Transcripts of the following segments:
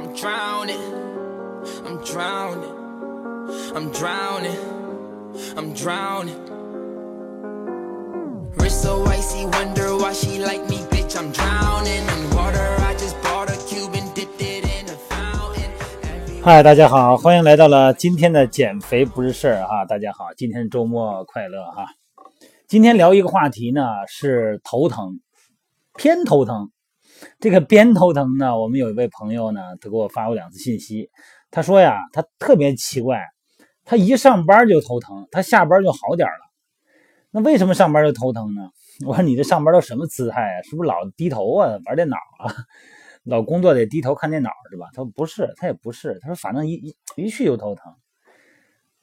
I'm drowning. I'm drowning. I'm drowning. I'm drowning. Wrist so icy, wonder why she like me, bitch. I'm drowning in water. I just bought a Cuban, dipped it in a fountain. Every 嗨，大家好，欢迎来到了今天的减肥不是事儿哈。大家好，今天周末快乐哈。今天聊一个话题呢，是头疼，偏头疼。这个边头疼呢，我们有一位朋友呢，他给我发过两次信息，他说呀，他特别奇怪，他一上班就头疼，他下班就好点了。那为什么上班就头疼呢？我说你这上班都什么姿态啊？是不是老低头啊，玩电脑啊？老工作得低头看电脑是吧？他说不是，他也不是，他说反正一一一去就头疼。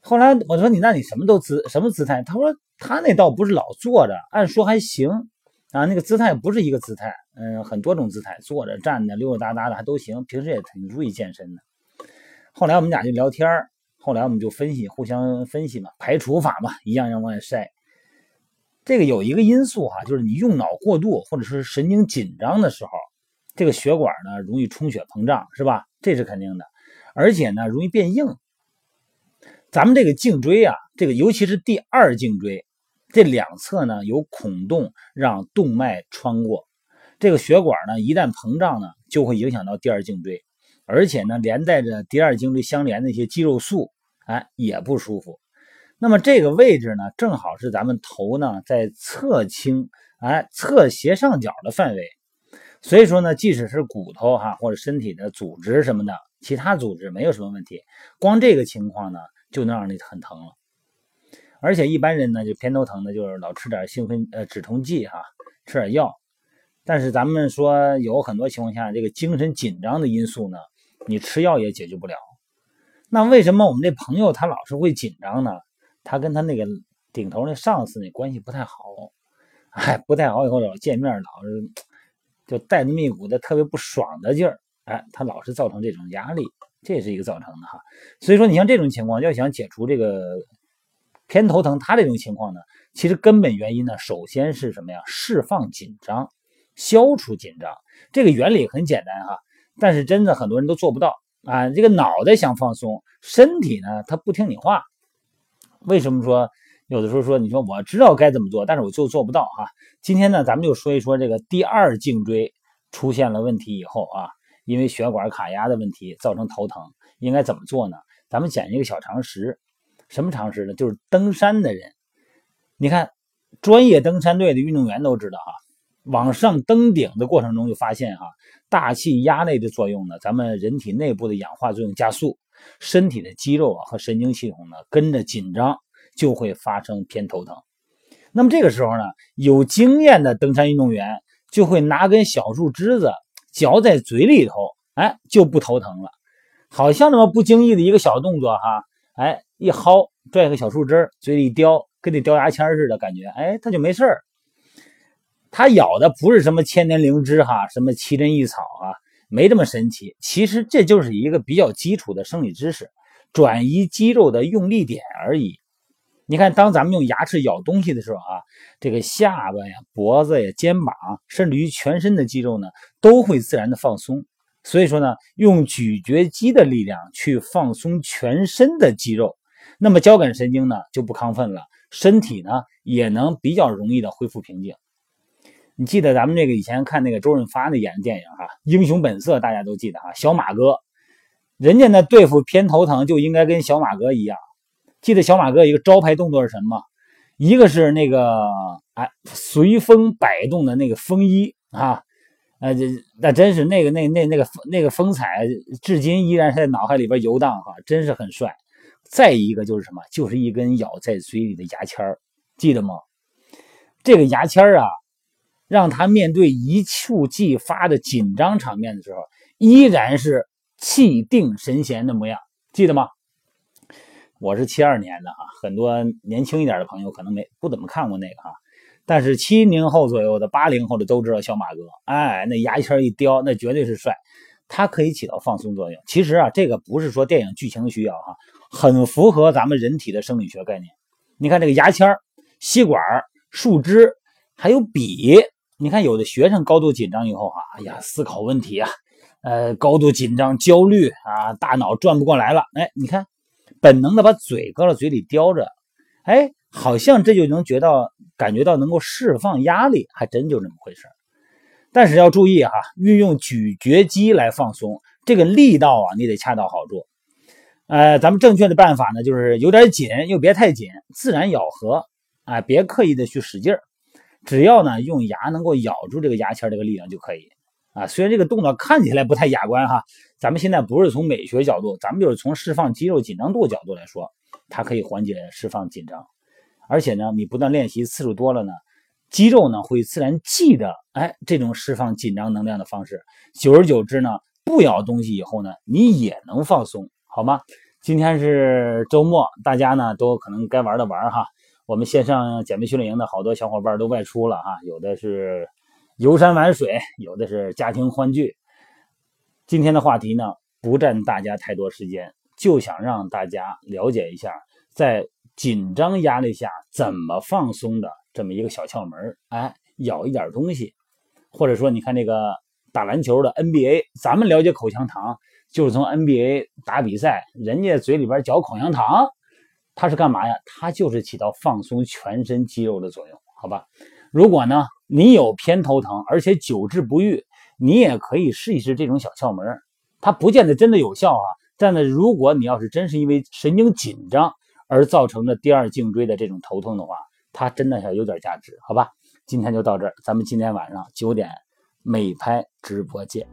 后来我说你那你什么都姿什么姿态？他说他那倒不是老坐着，按说还行啊，那个姿态不是一个姿态，嗯，很多种姿态，坐着、站着、溜溜达达的还都行，平时也挺注意健身的。后来我们俩就聊天后来我们就分析，互相分析嘛，排除法嘛，一样样往外筛。这个有一个因素哈、就是你用脑过度或者是神经紧张的时候，这个血管呢容易充血膨胀，是吧？这是肯定的，而且呢容易变硬。咱们这个颈椎啊，这个尤其是第二颈椎，这两侧呢有孔洞，让动脉穿过。这个血管呢一旦膨胀呢，就会影响到第二颈椎，而且呢连带着第二颈椎相连的一些肌肉束，哎也不舒服。那么这个位置呢，正好是咱们头呢在侧倾，哎侧斜上角的范围。所以说呢，即使是骨头哈或者身体的组织什么的，其他组织没有什么问题，光这个情况呢就能让你很疼了。而且一般人呢就偏头疼的，就是老吃点兴奋呃止痛剂哈，吃点药。但是咱们说有很多情况下，这个精神紧张的因素呢，你吃药也解决不了。那为什么我们这朋友他老是会紧张呢？他跟他那个顶头那上司那关系不太好，哎，不太好，以后老见面老是就带那么一股的特别不爽的劲儿，哎，他老是造成这种压力，这也是一个造成的哈。所以说，你像这种情况，要想解除这个偏头疼，他这种情况呢，其实根本原因呢，首先是什么呀？释放紧张，消除紧张。这个原理很简单哈，但是真的很多人都做不到啊。这个脑袋想放松，身体呢，它不听你话。为什么说有的时候说你说我知道该怎么做，但是我就做不到哈？今天呢，咱们就说一说这个第二颈椎出现了问题以后啊，因为血管卡压的问题造成头疼，应该怎么做呢？咱们讲一个小常识，什么常识呢？就是登山的人，你看专业登山队的运动员都知道哈，往上登顶的过程中就发现哈，大气压力的作用呢，咱们人体内部的氧化作用加速，身体的肌肉啊和神经系统呢跟着紧张，就会发生偏头疼。那么这个时候呢，有经验的登山运动员就会拿根小树枝子嚼在嘴里头，哎，就不头疼了。好像那么不经意的一个小动作哈，哎，一薅拽个小树枝，嘴里一叼，跟那叼牙签似的感觉，哎，他就没事儿。他咬的不是什么千年灵芝哈，什么奇珍异草啊，没这么神奇。其实这就是一个比较基础的生理知识，转移肌肉的用力点而已。你看，当咱们用牙齿咬东西的时候啊，这个下巴呀、脖子呀、肩膀，甚至于全身的肌肉呢，都会自然的放松。所以说呢，用咀嚼肌的力量去放松全身的肌肉，那么交感神经呢就不亢奋了，身体呢也能比较容易的恢复平静。你记得咱们这个以前看那个周润发那演的电影哈，《英雄本色》，大家都记得哈，小马哥，人家呢对付偏头疼就应该跟小马哥一样。记得小马哥一个招牌动作是什么？一个是那个哎随风摆动的那个风衣啊，呃，这那真是那个那那那个那个风采，至今依然在脑海里边游荡哈，真是很帅。再一个就是什么？就是一根咬在嘴里的牙签儿，记得吗？这个牙签儿啊，让他面对一触即发的紧张场面的时候，依然是气定神闲的模样，记得吗？我是七二年的啊，很多年轻一点的朋友可能没不怎么看过那个哈，但是七零后左右的、八零后的都知道小马哥，哎，那牙签一叼，那绝对是帅，它可以起到放松作用。其实啊，这个不是说电影剧情需要哈，很符合咱们人体的生理学概念。你看这个牙签、吸管、树枝，还有笔，你看有的学生高度紧张以后啊，哎呀，思考问题啊，呃高度紧张、焦虑啊，大脑转不过来了。哎，你看，本能的把嘴搁到嘴里叼着，哎，好像这就能觉到感觉到能够释放压力，还真就这么回事但是要注意哈，运用咀嚼肌来放松，这个力道啊，你得恰到好处。呃，咱们正确的办法呢，就是有点紧，又别太紧，自然咬合，啊，别刻意的去使劲儿，只要呢用牙能够咬住这个牙签这个力量就可以。啊，虽然这个动作看起来不太雅观哈，咱们现在不是从美学角度，咱们就是从释放肌肉紧张度角度来说，它可以缓解释放紧张，而且呢，你不断练习次数多了呢，肌肉呢会自然记得，哎，这种释放紧张能量的方式，久而久之呢，不咬东西以后呢，你也能放松。好吗？今天是周末，大家呢都可能该玩的玩哈。我们线上减肥训练营的好多小伙伴都外出了哈，有的是游山玩水，有的是家庭欢聚。今天的话题呢不占大家太多时间，就想让大家了解一下，在紧张压力下怎么放松的这么一个小窍门哎，咬一点东西，或者说你看那个打篮球的 NBA，咱们了解口香糖。就是从 NBA 打比赛，人家嘴里边嚼口香糖，它是干嘛呀？它就是起到放松全身肌肉的作用，好吧？如果呢你有偏头疼，而且久治不愈，你也可以试一试这种小窍门，它不见得真的有效啊。但呢，如果你要是真是因为神经紧张而造成的第二颈椎的这种头痛的话，它真的是有点价值，好吧？今天就到这儿，咱们今天晚上九点美拍直播见。